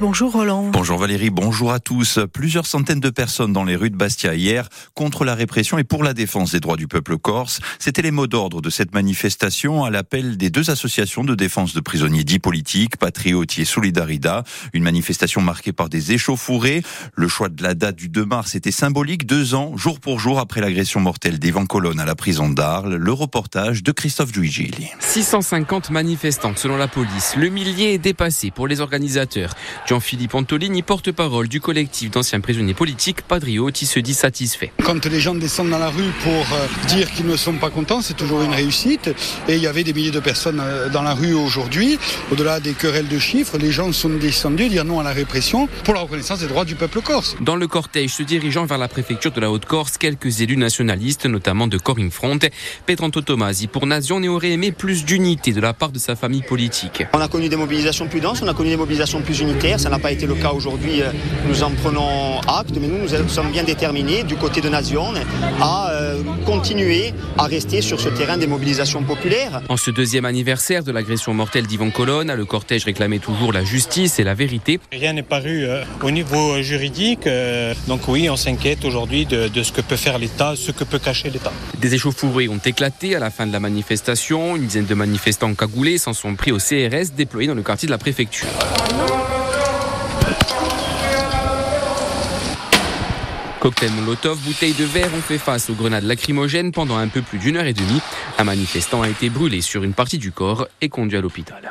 Bonjour Roland. Bonjour Valérie, bonjour à tous. Plusieurs centaines de personnes dans les rues de Bastia hier contre la répression et pour la défense des droits du peuple corse. C'était les mots d'ordre de cette manifestation à l'appel des deux associations de défense de prisonniers dits politiques, Patriotier et Solidarida. Une manifestation marquée par des échauffourées. Le choix de la date du 2 mars était symbolique, deux ans, jour pour jour après l'agression mortelle d'Evan Colonne à la prison d'Arles. Le reportage de Christophe Duigili. 650 manifestants selon la police. Le millier est dépassé pour les organisateurs. Jean-Philippe Antolini, porte-parole du collectif d'anciens prisonniers politiques, Padrioti se dit satisfait. Quand les gens descendent dans la rue pour euh, dire qu'ils ne sont pas contents, c'est toujours une réussite. Et il y avait des milliers de personnes euh, dans la rue aujourd'hui. Au-delà des querelles de chiffres, les gens sont descendus dire non à la répression pour la reconnaissance des droits du peuple corse. Dans le cortège se dirigeant vers la préfecture de la Haute-Corse, quelques élus nationalistes, notamment de Corinne Front, Pedranto Tomasi, pour Nation, aurait aimé plus d'unité de la part de sa famille politique. On a connu des mobilisations plus denses, on a connu des mobilisations plus Ça n'a pas été le cas aujourd'hui. Euh, nous en prenons acte, mais nous, nous sommes bien déterminés du côté de Nation à euh, continuer à rester sur ce terrain des mobilisations populaires. En ce deuxième anniversaire de l'agression mortelle d'Yvan Colonne, le cortège réclamait toujours la justice et la vérité. Rien n'est paru euh, au niveau juridique. donc oui, on s'inquiète aujourd'hui de, de ce que peut faire l'État, ce que peut cacher l'État. Des échauffourées ont éclaté à la fin de la manifestation. Une dizaine de manifestants cagoulés s'en sont pris au CRS déployé dans le quartier de la préfecture. Cocktail Molotov, bouteilles de verre ont fait face aux grenades lacrymogènes pendant un peu plus d'une heure et demie. Un manifestant a été brûlé sur une partie du corps et conduit à l'hôpital.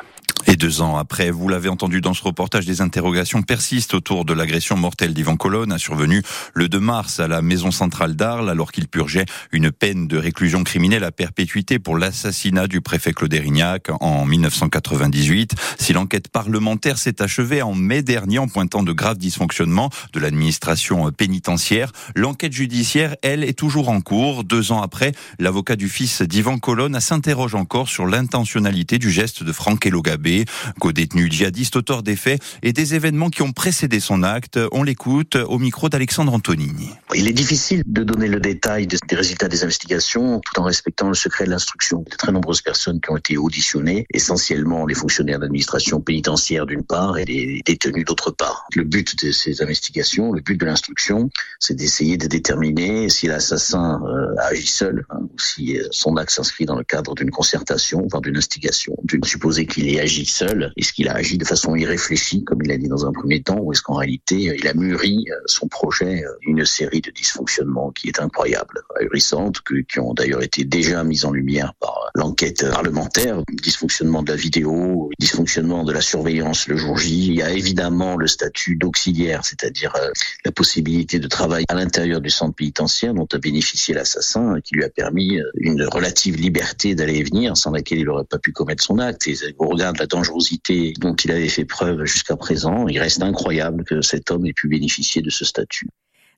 Deux ans après, vous l'avez entendu dans ce reportage, des interrogations persistent autour de l'agression mortelle d'Ivan Colonne, a survenu le 2 mars à la maison centrale d'Arles, alors qu'il purgeait une peine de réclusion criminelle à perpétuité pour l'assassinat du préfet Claude Erignac en 1998. Si l'enquête parlementaire s'est achevée en mai dernier en pointant de graves dysfonctionnements de l'administration pénitentiaire, l'enquête judiciaire, elle, est toujours en cours. Deux ans après, l'avocat du fils d'Ivan Colonne s'interroge encore sur l'intentionnalité du geste de Franck Elogabé co-détenu djihadiste, auteur des faits et des événements qui ont précédé son acte. On l'écoute au micro d'Alexandre Antonini. Il est difficile de donner le détail des résultats des investigations tout en respectant le secret de l'instruction. De très nombreuses personnes qui ont été auditionnées, essentiellement les fonctionnaires d'administration pénitentiaire d'une part et les détenus d'autre part. Le but de ces investigations, le but de l'instruction, c'est d'essayer de déterminer si l'assassin euh, agit seul hein, ou si euh, son acte s'inscrit dans le cadre d'une concertation, voire d'une instigation, d'une supposer qu'il ait agi Est-ce qu'il a agi de façon irréfléchie, comme il a dit dans un premier temps, ou est-ce qu'en réalité, il a mûri euh, son projet euh, une série de dysfonctionnements qui est incroyable, ahurissantes, qui ont d'ailleurs été déjà mises en lumière par l'enquête parlementaire, dysfonctionnement de la vidéo, dysfonctionnement de la surveillance le jour J. Il y a évidemment le statut d'auxiliaire, c'est-à-dire euh, la possibilité de travailler à l'intérieur du centre pénitentiaire dont a bénéficié l'assassin, qui lui a permis une relative liberté d'aller et venir, sans laquelle il n'aurait pas pu commettre son acte. Et au regard de la dangerosité dont il avait fait preuve jusqu'à présent, il reste incroyable que cet homme ait pu bénéficier de ce statut.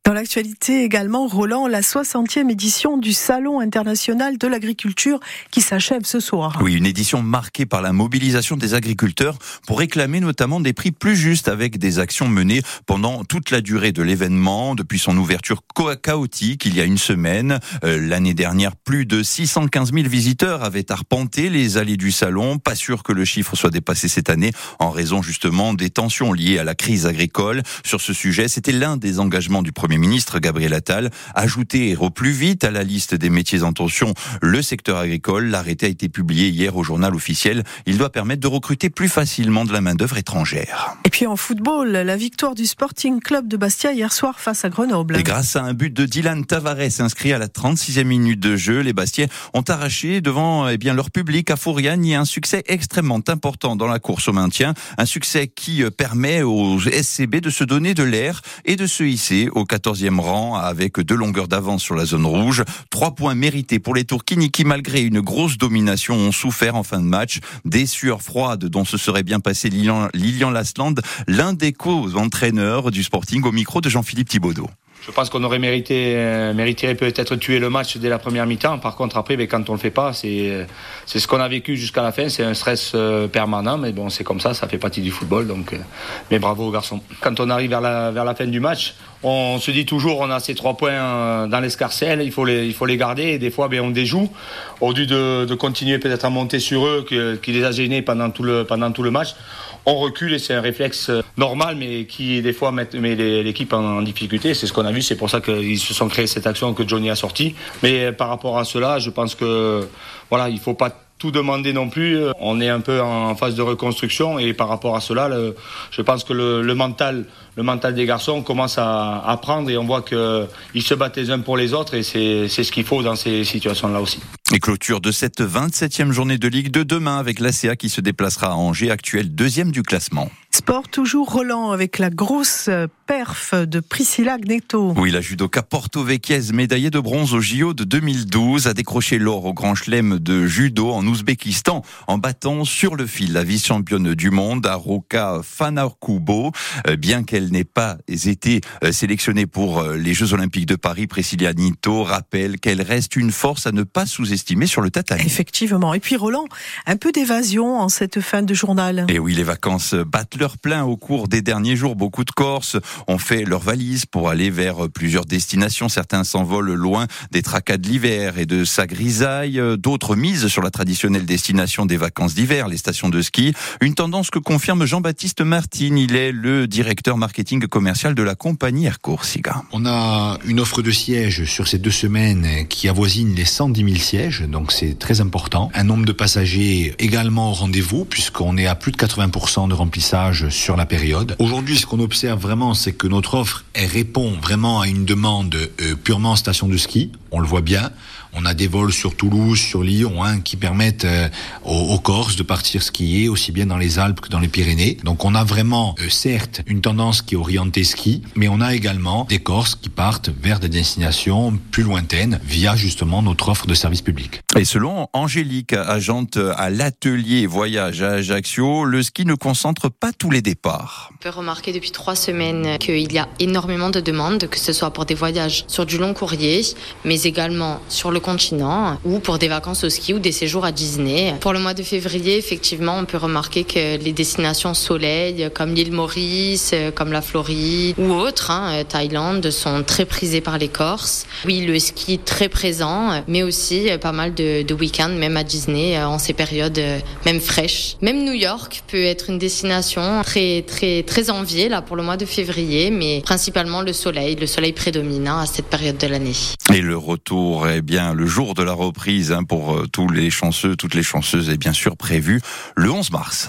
Dans l'actualité également, Roland, la 60e édition du Salon international de l'agriculture qui s'achève ce soir. Oui, une édition marquée par la mobilisation des agriculteurs pour réclamer notamment des prix plus justes avec des actions menées pendant toute la durée de l'événement, depuis son ouverture chaotique il y a une semaine. Euh, l'année dernière, plus de 615 000 visiteurs avaient arpenté les allées du salon. Pas sûr que le chiffre soit dépassé cette année en raison justement des tensions liées à la crise agricole. Sur ce sujet, c'était l'un des engagements du premier Premier ministre Gabriel Attal. Ajouter au plus vite à la liste des métiers en tension le secteur agricole. L'arrêté a été publié hier au journal officiel. Il doit permettre de recruter plus facilement de la main-d'œuvre étrangère. Et puis en football, la victoire du Sporting Club de Bastia hier soir face à Grenoble. Et grâce à un but de Dylan Tavares inscrit à la 36e minute de jeu, les Bastiais ont arraché devant eh bien, leur public à Fouriane un succès extrêmement important dans la course au maintien. Un succès qui euh, permet aux SCB de se donner de l'air et de se hisser au 14e rang avec deux longueurs d'avance sur la zone rouge. Trois points mérités pour les Tourquini qui, malgré une grosse domination, ont souffert en fin de match. Des sueurs froides dont se serait bien passé Lilian, Lilian Lasland, l'un des co-entraîneurs du Sporting au micro de Jean-Philippe Thibaudot. Je pense qu'on aurait mérité, euh, peut-être tuer le match dès la première mi-temps. Par contre, après, mais quand on le fait pas, c'est, c'est ce qu'on a vécu jusqu'à la fin. C'est un stress euh, permanent, mais bon, c'est comme ça, ça fait partie du football. Donc, euh, mais bravo aux garçons. Quand on arrive vers la, vers la fin du match, on se dit toujours, on a ces trois points dans l'escarcelle, il faut les, il faut les garder. Des fois, ben, on déjoue au lieu de, de continuer peut-être à monter sur eux, qui, qui les a gênés pendant tout le, pendant tout le match on recule et c'est un réflexe normal, mais qui des fois met, l'équipe en, difficulté. C'est ce qu'on a vu, c'est pour ça qu'ils se sont créés cette action que Johnny a sortie. Mais par rapport à cela, je pense que voilà, il faut pas tout demander non plus. On est un peu en phase de reconstruction et par rapport à cela, je pense que le, mental, le mental des garçons commence à, à prendre et on voit qu'ils se battent les uns pour les autres et c'est ce qu'il faut dans ces situations-là aussi. Et clôture de cette 27e journée de Ligue de demain avec l'ACA qui se déplacera à Angers, actuel deuxième du classement. Sport toujours Roland avec la grosse perf de Priscilla Gnetto. Oui, la judoka porto-vecchiaise médaillée de bronze au JO de 2012 a décroché l'or au Grand Chelem de judo en Ouzbékistan en battant sur le fil la vice-championne du monde Aroka Fanarkubo. Euh, bien qu'elle n'ait pas été euh, sélectionnée pour euh, les Jeux Olympiques de Paris, Priscilla Gnetto rappelle qu'elle reste une force à ne pas sous-estimer sur le tatami. Effectivement. Et puis Roland, un peu d'évasion en cette fin de journal. Et oui, les vacances battent leur plein au cours des derniers jours. Beaucoup de Corses ont fait leurs valises pour aller vers plusieurs destinations. Certains s'envolent loin des tracas de l'hiver et de sa grisaille. D'autres misent sur la traditionnelle destination des vacances d'hiver, les stations de ski. Une tendance que confirme Jean-Baptiste Martin. Il est le directeur marketing commercial de la compagnie Air Corsica. On a une offre de sièges sur ces deux semaines qui avoisine les 110 000 sièges, donc c'est très important. Un nombre de passagers également au rendez-vous puisqu'on est à plus de 80% de remplissage sur la période. Aujourd'hui, ce qu'on observe vraiment, c'est que notre offre elle répond vraiment à une demande euh, purement station de ski. On le voit bien. On a des vols sur Toulouse, sur Lyon, hein, qui permettent euh, aux, Corses de partir skier aussi bien dans les Alpes que dans les Pyrénées. Donc on a vraiment, euh, certes, une tendance qui est orientée ski, mais on a également des Corses qui partent vers des destinations plus lointaines via justement notre offre de service public. Et selon Angélique, agente à l'atelier voyage à Ajaccio, le ski ne concentre pas les départs. On peut remarquer depuis trois semaines qu'il y a énormément de demandes, que ce soit pour des voyages sur du long courrier, mais également sur le continent ou pour des vacances au ski ou des séjours à Disney. Pour le mois de février, effectivement, on peut remarquer que les destinations soleil comme l'île Maurice, comme la Floride ou autres, hein, Thaïlande, sont très prisées par les Corses. Oui, le ski très présent, mais aussi pas mal de, de week-ends, même à Disney, en ces périodes même fraîches. Même New York peut être une destination très très très enviée là pour le mois de février, mais principalement le soleil. Le soleil prédominant à cette période de l'année. Et le retour est bien le jour de la reprise hein, pour euh, tous les chanceux, toutes les chanceuses est bien sûr prévu le 11 mars.